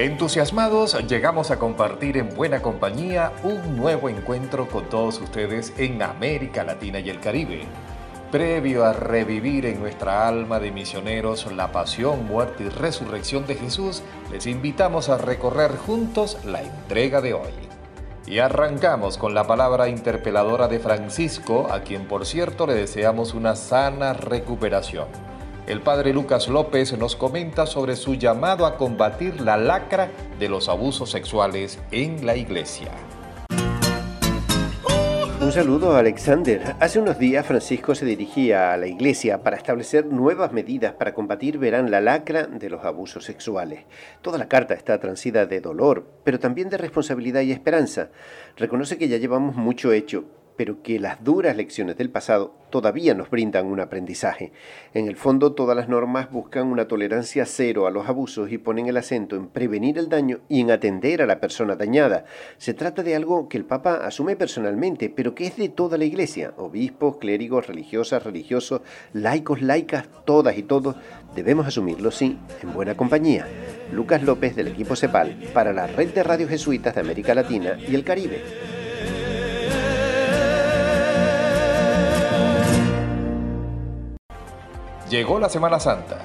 Entusiasmados, llegamos a compartir en buena compañía un nuevo encuentro con todos ustedes en América Latina y el Caribe. Previo a revivir en nuestra alma de misioneros la pasión, muerte y resurrección de Jesús, les invitamos a recorrer juntos la entrega de hoy. Y arrancamos con la palabra interpeladora de Francisco, a quien por cierto le deseamos una sana recuperación. El padre Lucas López nos comenta sobre su llamado a combatir la lacra de los abusos sexuales en la iglesia. Un saludo Alexander. Hace unos días Francisco se dirigía a la iglesia para establecer nuevas medidas para combatir, verán, la lacra de los abusos sexuales. Toda la carta está transida de dolor, pero también de responsabilidad y esperanza. Reconoce que ya llevamos mucho hecho, pero que las duras lecciones del pasado todavía nos brindan un aprendizaje. En el fondo, todas las normas buscan una tolerancia cero a los abusos y ponen el acento en prevenir el daño y en atender a la persona dañada. Se trata de algo que el Papa asume personalmente, pero que es de toda la Iglesia. Obispos, clérigos, religiosas, religiosos, laicos, laicas, todas y todos debemos asumirlo, sí, en buena compañía. Lucas López del equipo CEPAL para la Red de Radio Jesuitas de América Latina y el Caribe. Llegó la Semana Santa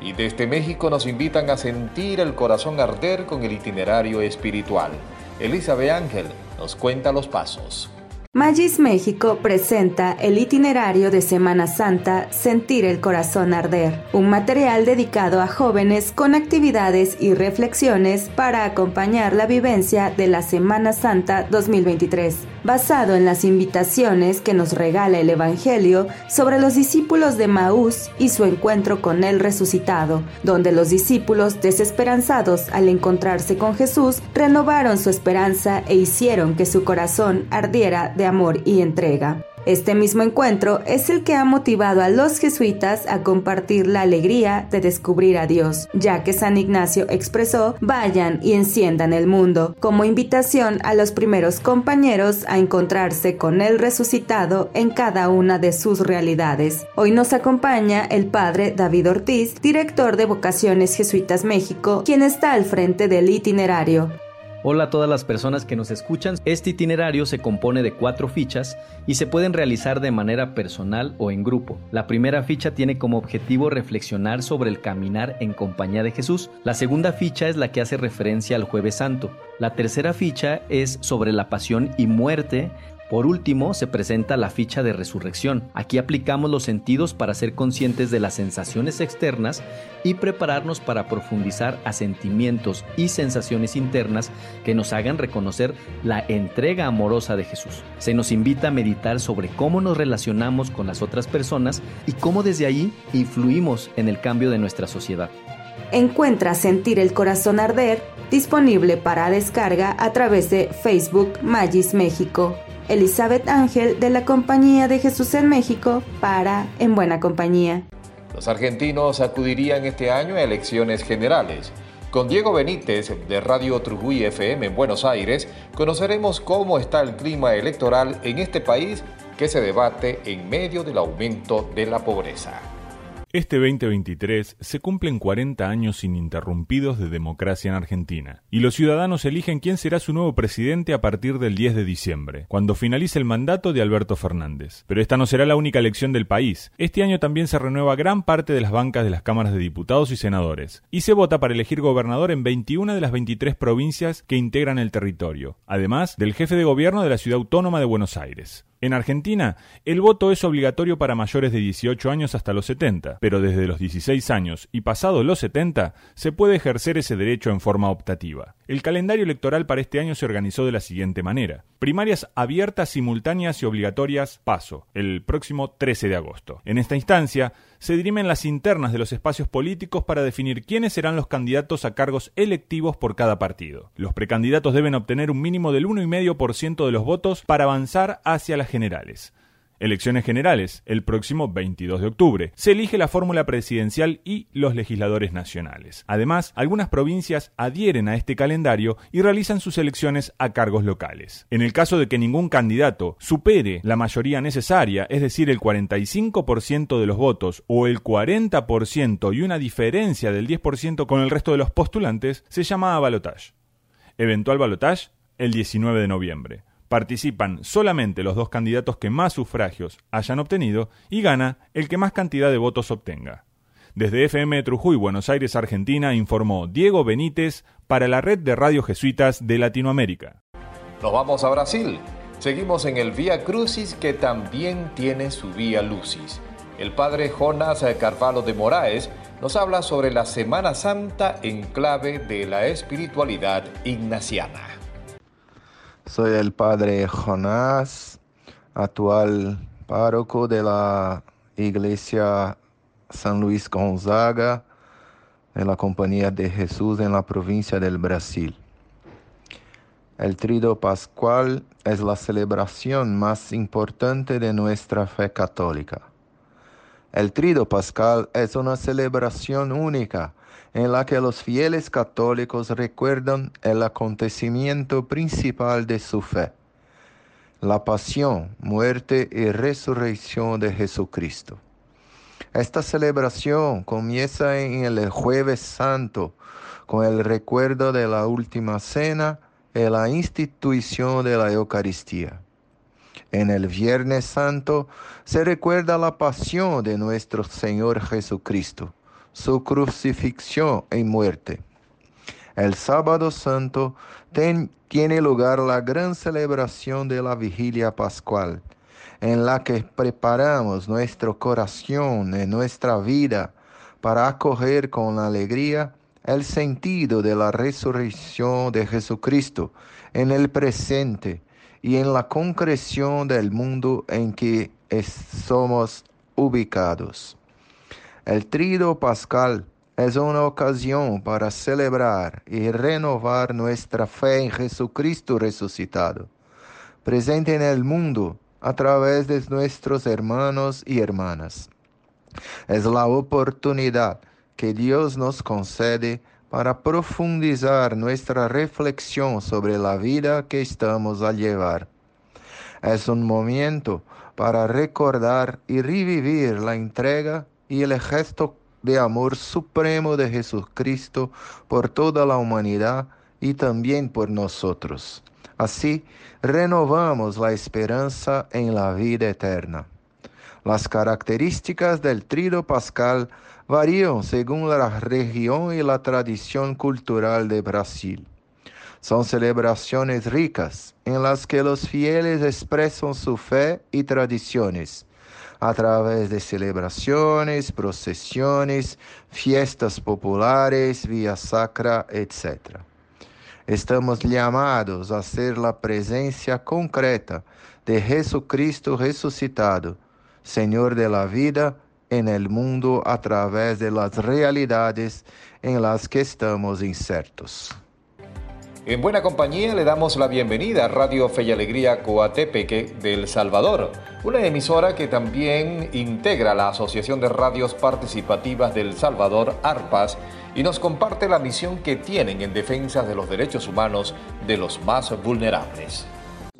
y desde México nos invitan a sentir el corazón arder con el itinerario espiritual. Elizabeth Ángel nos cuenta los pasos. Magis México presenta el itinerario de Semana Santa Sentir el Corazón Arder, un material dedicado a jóvenes con actividades y reflexiones para acompañar la vivencia de la Semana Santa 2023, basado en las invitaciones que nos regala el Evangelio sobre los discípulos de Maús y su encuentro con el resucitado, donde los discípulos desesperanzados al encontrarse con Jesús renovaron su esperanza e hicieron que su corazón ardiera de amor y entrega. Este mismo encuentro es el que ha motivado a los jesuitas a compartir la alegría de descubrir a Dios, ya que San Ignacio expresó, vayan y enciendan el mundo, como invitación a los primeros compañeros a encontrarse con el resucitado en cada una de sus realidades. Hoy nos acompaña el padre David Ortiz, director de Vocaciones Jesuitas México, quien está al frente del itinerario. Hola a todas las personas que nos escuchan. Este itinerario se compone de cuatro fichas y se pueden realizar de manera personal o en grupo. La primera ficha tiene como objetivo reflexionar sobre el caminar en compañía de Jesús. La segunda ficha es la que hace referencia al jueves santo. La tercera ficha es sobre la pasión y muerte por último, se presenta la ficha de resurrección. Aquí aplicamos los sentidos para ser conscientes de las sensaciones externas y prepararnos para profundizar a sentimientos y sensaciones internas que nos hagan reconocer la entrega amorosa de Jesús. Se nos invita a meditar sobre cómo nos relacionamos con las otras personas y cómo desde ahí influimos en el cambio de nuestra sociedad. Encuentra Sentir el Corazón Arder disponible para descarga a través de Facebook Magis México. Elizabeth Ángel de la Compañía de Jesús en México para En Buena Compañía. Los argentinos acudirían este año a elecciones generales. Con Diego Benítez de Radio Trujuy FM en Buenos Aires conoceremos cómo está el clima electoral en este país que se debate en medio del aumento de la pobreza. Este 2023 se cumplen 40 años ininterrumpidos de democracia en Argentina, y los ciudadanos eligen quién será su nuevo presidente a partir del 10 de diciembre, cuando finalice el mandato de Alberto Fernández. Pero esta no será la única elección del país. Este año también se renueva gran parte de las bancas de las cámaras de diputados y senadores, y se vota para elegir gobernador en 21 de las 23 provincias que integran el territorio, además del jefe de gobierno de la ciudad autónoma de Buenos Aires. En Argentina, el voto es obligatorio para mayores de 18 años hasta los 70, pero desde los 16 años y pasados los 70 se puede ejercer ese derecho en forma optativa. El calendario electoral para este año se organizó de la siguiente manera. Primarias abiertas, simultáneas y obligatorias, paso, el próximo 13 de agosto. En esta instancia, se dirimen las internas de los espacios políticos para definir quiénes serán los candidatos a cargos electivos por cada partido. Los precandidatos deben obtener un mínimo del 1,5% de los votos para avanzar hacia las generales. Elecciones generales, el próximo 22 de octubre. Se elige la fórmula presidencial y los legisladores nacionales. Además, algunas provincias adhieren a este calendario y realizan sus elecciones a cargos locales. En el caso de que ningún candidato supere la mayoría necesaria, es decir, el 45% de los votos o el 40% y una diferencia del 10% con el resto de los postulantes, se llama balotage. Eventual balotage el 19 de noviembre participan solamente los dos candidatos que más sufragios hayan obtenido y gana el que más cantidad de votos obtenga. Desde FM Trujuy, Buenos Aires, Argentina, informó Diego Benítez para la red de radio jesuitas de Latinoamérica. Nos vamos a Brasil. Seguimos en el Vía Crucis que también tiene su Vía Lucis. El padre Jonas Carvalho de Moraes nos habla sobre la Semana Santa en clave de la espiritualidad ignaciana. Soy el padre Jonás, actual párroco de la iglesia San Luis Gonzaga, de la Compañía de Jesús en la provincia del Brasil. El Trido Pascual es la celebración más importante de nuestra fe católica. El Trido Pascual es una celebración única en la que los fieles católicos recuerdan el acontecimiento principal de su fe, la pasión, muerte y resurrección de Jesucristo. Esta celebración comienza en el jueves santo con el recuerdo de la última cena y la institución de la Eucaristía. En el Viernes Santo se recuerda la pasión de nuestro Señor Jesucristo su crucifixión y muerte. El sábado santo tiene lugar la gran celebración de la vigilia pascual, en la que preparamos nuestro corazón y nuestra vida para acoger con alegría el sentido de la resurrección de Jesucristo en el presente y en la concreción del mundo en que somos ubicados. El trido pascal es una ocasión para celebrar y renovar nuestra fe en Jesucristo resucitado, presente en el mundo a través de nuestros hermanos y hermanas. Es la oportunidad que Dios nos concede para profundizar nuestra reflexión sobre la vida que estamos a llevar. Es un momento para recordar y revivir la entrega y el gesto de amor supremo de Jesucristo por toda la humanidad y también por nosotros. Así, renovamos la esperanza en la vida eterna. Las características del trido pascal varían según la región y la tradición cultural de Brasil. Son celebraciones ricas en las que los fieles expresan su fe y tradiciones a través de celebraciones, procesiones, fiestas populares, vía sacra, etc. Estamos llamados a ser la presencia concreta de Jesucristo resucitado, Señor de la vida en el mundo a través de las realidades en las que estamos insertos. En buena compañía le damos la bienvenida a Radio Fe y Alegría Coatepeque del Salvador, una emisora que también integra la Asociación de Radios Participativas del Salvador, ARPAS, y nos comparte la misión que tienen en defensa de los derechos humanos de los más vulnerables.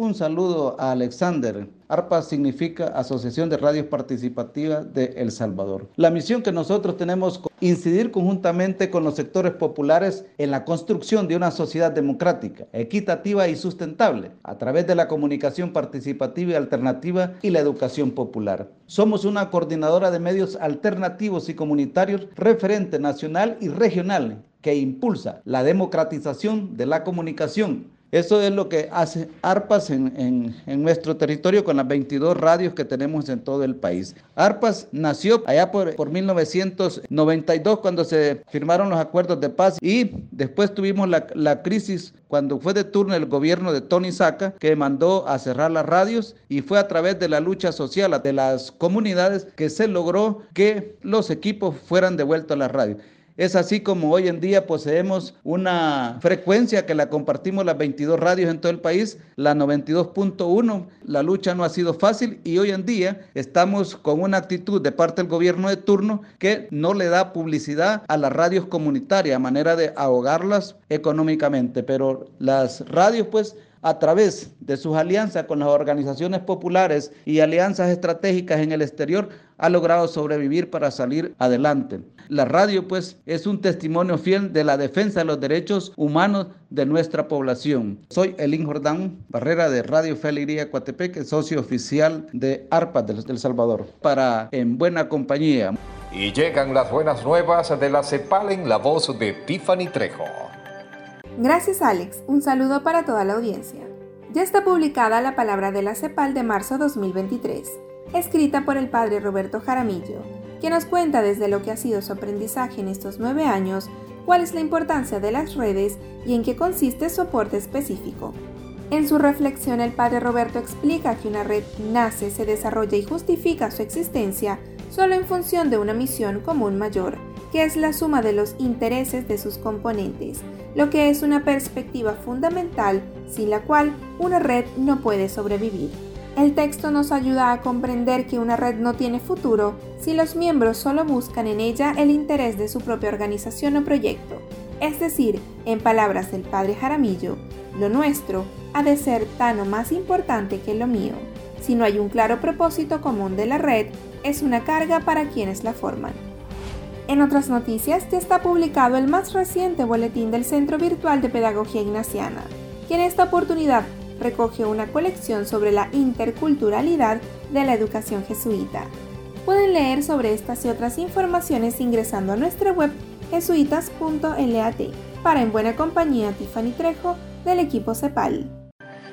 Un saludo a Alexander. ARPA significa Asociación de Radios Participativas de El Salvador. La misión que nosotros tenemos es incidir conjuntamente con los sectores populares en la construcción de una sociedad democrática, equitativa y sustentable a través de la comunicación participativa y alternativa y la educación popular. Somos una coordinadora de medios alternativos y comunitarios referente nacional y regional que impulsa la democratización de la comunicación Eso es lo que hace ARPAS en, nuestro territorio con las 22 radios que tenemos en todo el país. ARPAS nació allá por, por 1992 cuando se firmaron los acuerdos de paz y después tuvimos la, la crisis cuando fue de turno el gobierno de Tony Saca que mandó a cerrar las radios y fue a través de la lucha social de las comunidades que se logró que los equipos fueran devueltos a las radios. Es así como hoy en día poseemos una frecuencia que la compartimos las 22 radios en todo el país, la 92.1. La lucha no ha sido fácil y hoy en día estamos con una actitud de parte del gobierno de turno que no le da publicidad a las radios comunitarias a manera de ahogarlas económicamente. Pero las radios pues a través de sus alianzas con las organizaciones populares y alianzas estratégicas en el exterior, ha logrado sobrevivir para salir adelante. La radio, pues, es un testimonio fiel de la defensa de los derechos humanos de nuestra población. Soy Elín Jordán Barrera de Radio Fe Alegría Coatepeque, socio oficial de ARPA del El Salvador, para En Buena Compañía. Y llegan las buenas nuevas de la CEPAL en la voz de Tiffany Trejo. Gracias Alex, un saludo para toda la audiencia. Ya está publicada la palabra de la CEPAL de marzo 2023, escrita por el padre Roberto Jaramillo, que nos cuenta desde lo que ha sido su aprendizaje en estos nueve años, cuál es la importancia de las redes y en qué consiste su aporte específico. En su reflexión el padre Roberto explica que una red nace, se desarrolla y justifica su existencia solo en función de una misión común mayor, que es la suma de los intereses de sus componentes, lo que es una perspectiva fundamental sin la cual una red no puede sobrevivir. El texto nos ayuda a comprender que una red no tiene futuro si los miembros solo buscan en ella el interés de su propia organización o proyecto. Es decir, en palabras del padre Jaramillo, lo nuestro ha de ser tan o más importante que lo mío. Si no hay un claro propósito común de la red, es una carga para quienes la forman. En otras noticias, ya está publicado el más reciente boletín del Centro Virtual de Pedagogía Ignaciana, que en esta oportunidad recoge una colección sobre la interculturalidad de la educación jesuita. Pueden leer sobre estas y otras informaciones ingresando a nuestra web jesuitas.lat. Para En Buena Compañía, Tiffany Trejo, del equipo CEPAL.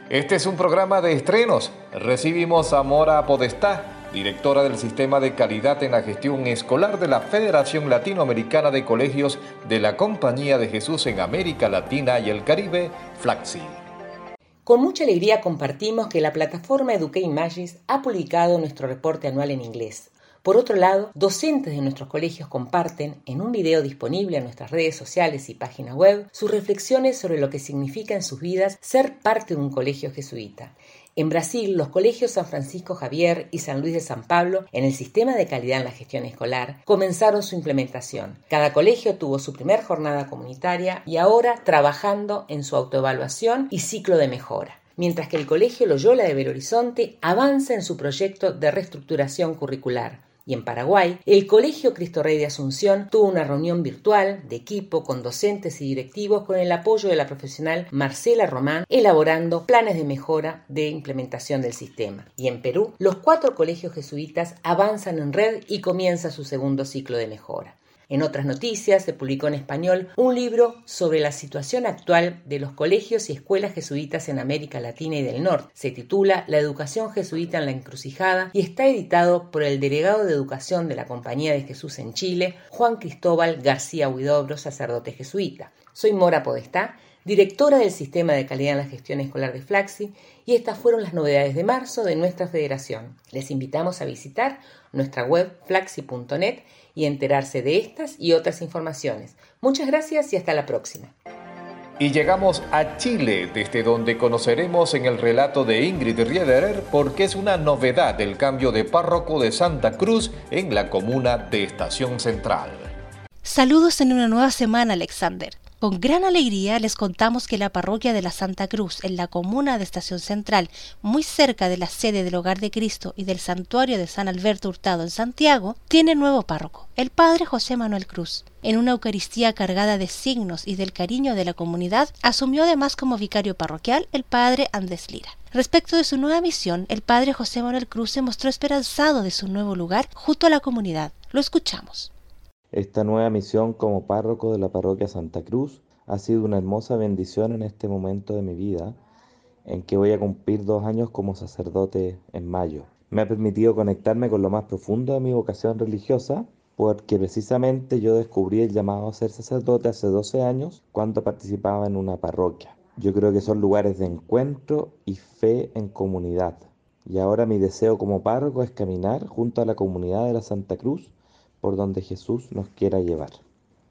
Este es un programa de estrenos. Recibimos a Mora Podestá directora del Sistema de Calidad en la Gestión Escolar de la Federación Latinoamericana de Colegios de la Compañía de Jesús en América Latina y el Caribe, FLAXI. Con mucha alegría compartimos que la plataforma Educate Magis ha publicado nuestro reporte anual en inglés. Por otro lado, docentes de nuestros colegios comparten, en un video disponible en nuestras redes sociales y página web, sus reflexiones sobre lo que significa en sus vidas ser parte de un colegio jesuita. En Brasil, los colegios San Francisco Javier y San Luis de San Pablo, en el sistema de calidad en la gestión escolar, comenzaron su implementación. Cada colegio tuvo su primer jornada comunitaria y ahora trabajando en su autoevaluación y ciclo de mejora mientras que el Colegio Loyola de Belo Horizonte avanza en su proyecto de reestructuración curricular. Y en Paraguay, el Colegio Cristo Rey de Asunción tuvo una reunión virtual de equipo con docentes y directivos con el apoyo de la profesional Marcela Román, elaborando planes de mejora de implementación del sistema. Y en Perú, los cuatro colegios jesuitas avanzan en red y comienza su segundo ciclo de mejora. En otras noticias se publicó en español un libro sobre la situación actual de los colegios y escuelas jesuitas en América Latina y del Norte. Se titula La educación jesuita en la encrucijada y está editado por el delegado de educación de la Compañía de Jesús en Chile, Juan Cristóbal García Huidobro, sacerdote jesuita. Soy Mora Podestá, directora del Sistema de Calidad en la Gestión Escolar de Flaxi, y estas fueron las novedades de marzo de nuestra federación. Les invitamos a visitar nuestra web flaxi.net y enterarse de estas y otras informaciones. Muchas gracias y hasta la próxima. Y llegamos a Chile, desde donde conoceremos en el relato de Ingrid Riederer por qué es una novedad el cambio de párroco de Santa Cruz en la comuna de Estación Central. Saludos en una nueva semana, Alexander. Con gran alegría les contamos que la parroquia de la Santa Cruz, en la comuna de Estación Central, muy cerca de la sede del Hogar de Cristo y del santuario de San Alberto Hurtado en Santiago, tiene nuevo párroco, el padre José Manuel Cruz. En una Eucaristía cargada de signos y del cariño de la comunidad, asumió además como vicario parroquial el padre Andrés Lira. Respecto de su nueva misión, el padre José Manuel Cruz se mostró esperanzado de su nuevo lugar junto a la comunidad. Lo escuchamos. Esta nueva misión como párroco de la parroquia Santa Cruz ha sido una hermosa bendición en este momento de mi vida, en que voy a cumplir dos años como sacerdote en mayo. Me ha permitido conectarme con lo más profundo de mi vocación religiosa, porque precisamente yo descubrí el llamado a ser sacerdote hace 12 años cuando participaba en una parroquia. Yo creo que son lugares de encuentro y fe en comunidad. Y ahora mi deseo como párroco es caminar junto a la comunidad de la Santa Cruz por donde Jesús nos quiera llevar.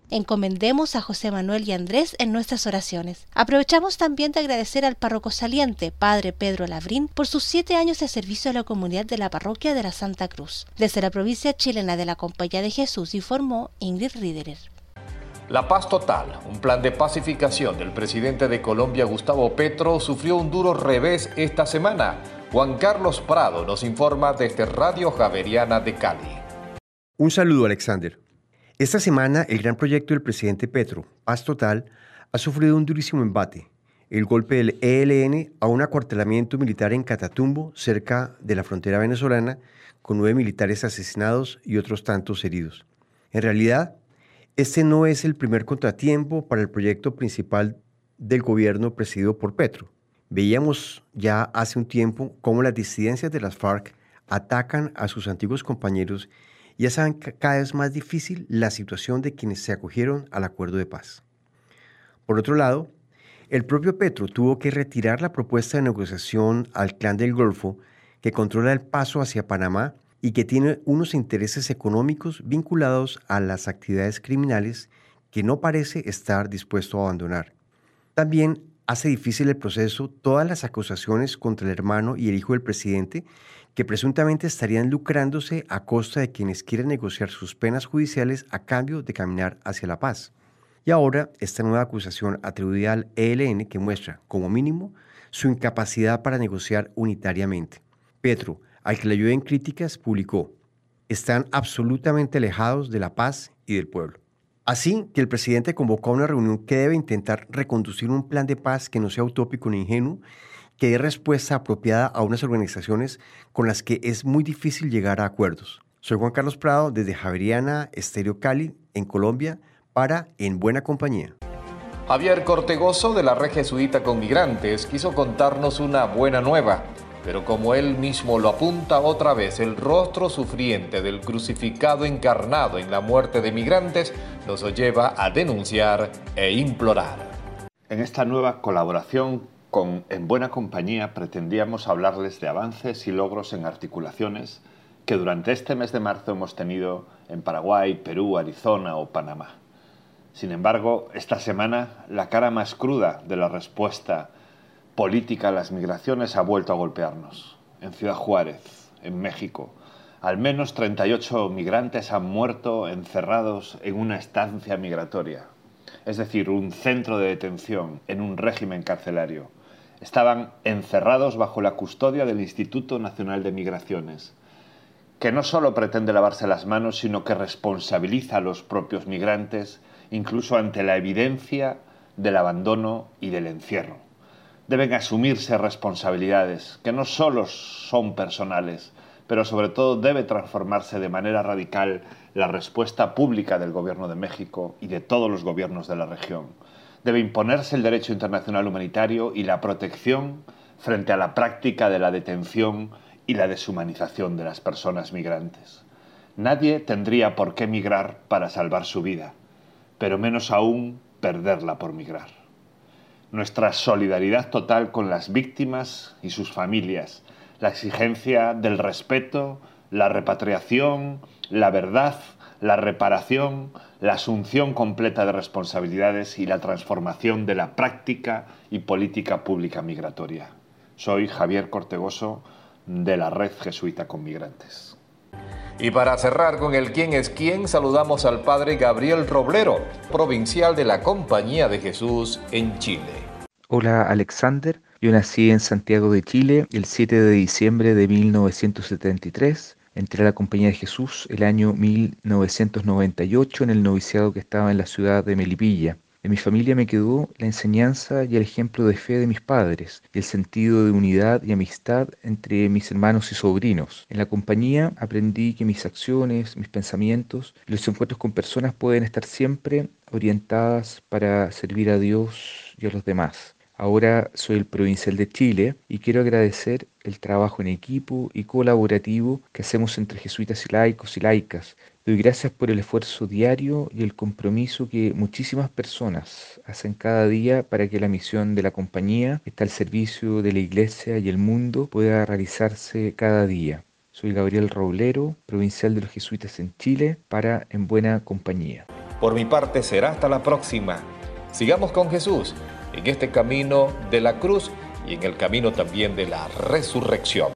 Encomendemos a José Manuel y Andrés en nuestras oraciones. Aprovechamos también de agradecer al párroco saliente, Padre Pedro Labrín, por sus siete años de servicio a la comunidad de la parroquia de la Santa Cruz. Desde la provincia chilena de la Compañía de Jesús informó Ingrid Riederer. La paz total, un plan de pacificación del presidente de Colombia Gustavo Petro, sufrió un duro revés esta semana. Juan Carlos Prado nos informa desde Radio Javeriana de Cali. Un saludo, Alexander. Esta semana, el gran proyecto del presidente Petro, Paz Total, ha sufrido un durísimo embate. El golpe del ELN a un acuartelamiento militar en Catatumbo, cerca de la frontera venezolana, con nueve militares asesinados y otros tantos heridos. En realidad, este no es el primer contratiempo para el proyecto principal del gobierno presidido por Petro. Veíamos ya hace un tiempo cómo las disidencias de las FARC atacan a sus antiguos compañeros y hacen cada vez más difícil la situación de quienes se acogieron al acuerdo de paz. Por otro lado, el propio Petro tuvo que retirar la propuesta de negociación al clan del Golfo que controla el paso hacia Panamá y que tiene unos intereses económicos vinculados a las actividades criminales que no parece estar dispuesto a abandonar. También hace difícil el proceso todas las acusaciones contra el hermano y el hijo del presidente que presuntamente estarían lucrándose a costa de quienes quieren negociar sus penas judiciales a cambio de caminar hacia la paz. Y ahora esta nueva acusación atribuida al ELN que muestra, como mínimo, su incapacidad para negociar unitariamente. Petro, al que le ayudó en críticas, publicó, están absolutamente alejados de la paz y del pueblo. Así que el presidente convocó a una reunión que debe intentar reconducir un plan de paz que no sea utópico ni ingenuo, que dé respuesta apropiada a unas organizaciones con las que es muy difícil llegar a acuerdos. Soy Juan Carlos Prado desde Javeriana Estéreo Cali, en Colombia, para En Buena Compañía. Javier Cortegoso de la Red Jesuita con Migrantes quiso contarnos una buena nueva pero como él mismo lo apunta otra vez, el rostro sufriente del crucificado encarnado en la muerte de migrantes nos lleva a denunciar e implorar. En esta nueva colaboración con En Buena Compañía pretendíamos hablarles de avances y logros en articulaciones que durante este mes de marzo hemos tenido en Paraguay, Perú, Arizona o Panamá. Sin embargo, esta semana la cara más cruda de la respuesta política las migraciones ha vuelto a golpearnos. En Ciudad Juárez, en México, al menos 38 migrantes han muerto encerrados en una estancia migratoria, es decir, un centro de detención en un régimen carcelario. Estaban encerrados bajo la custodia del Instituto Nacional de Migraciones, que no solo pretende lavarse las manos, sino que responsabiliza a los propios migrantes, incluso ante la evidencia del abandono y del encierro deben asumirse responsabilidades que no solo son personales, pero sobre todo debe transformarse de manera radical la respuesta pública del Gobierno de México y de todos los gobiernos de la región. Debe imponerse el derecho internacional humanitario y la protección frente a la práctica de la detención y la deshumanización de las personas migrantes. Nadie tendría por qué migrar para salvar su vida, pero menos aún perderla por migrar nuestra solidaridad total con las víctimas y sus familias, la exigencia del respeto, la repatriación, la verdad, la reparación, la asunción completa de responsabilidades y la transformación de la práctica y política pública migratoria. Soy Javier Cortegoso de la Red Jesuita con Migrantes. Y para cerrar con el quién es quién, saludamos al padre Gabriel Roblero, provincial de la Compañía de Jesús en Chile. Hola Alexander, yo nací en Santiago de Chile el 7 de diciembre de 1973. Entré a la Compañía de Jesús el año 1998 en el noviciado que estaba en la ciudad de Melipilla. En mi familia me quedó la enseñanza y el ejemplo de fe de mis padres y el sentido de unidad y amistad entre mis hermanos y sobrinos. En la compañía aprendí que mis acciones, mis pensamientos y los encuentros con personas pueden estar siempre orientadas para servir a Dios y a los demás. Ahora soy el provincial de Chile y quiero agradecer el trabajo en equipo y colaborativo que hacemos entre jesuitas y laicos y laicas. Doy gracias por el esfuerzo diario y el compromiso que muchísimas personas hacen cada día para que la misión de la compañía, que está al servicio de la Iglesia y el mundo, pueda realizarse cada día. Soy Gabriel Roblero, provincial de los jesuitas en Chile, para En Buena Compañía. Por mi parte será hasta la próxima. Sigamos con Jesús en este camino de la cruz y en el camino también de la resurrección.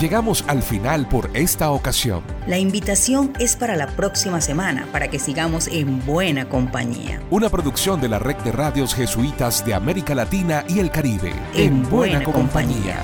Llegamos al final por esta ocasión. La invitación es para la próxima semana para que sigamos en buena compañía. Una producción de la red de radios jesuitas de América Latina y el Caribe. En, buena, compañía.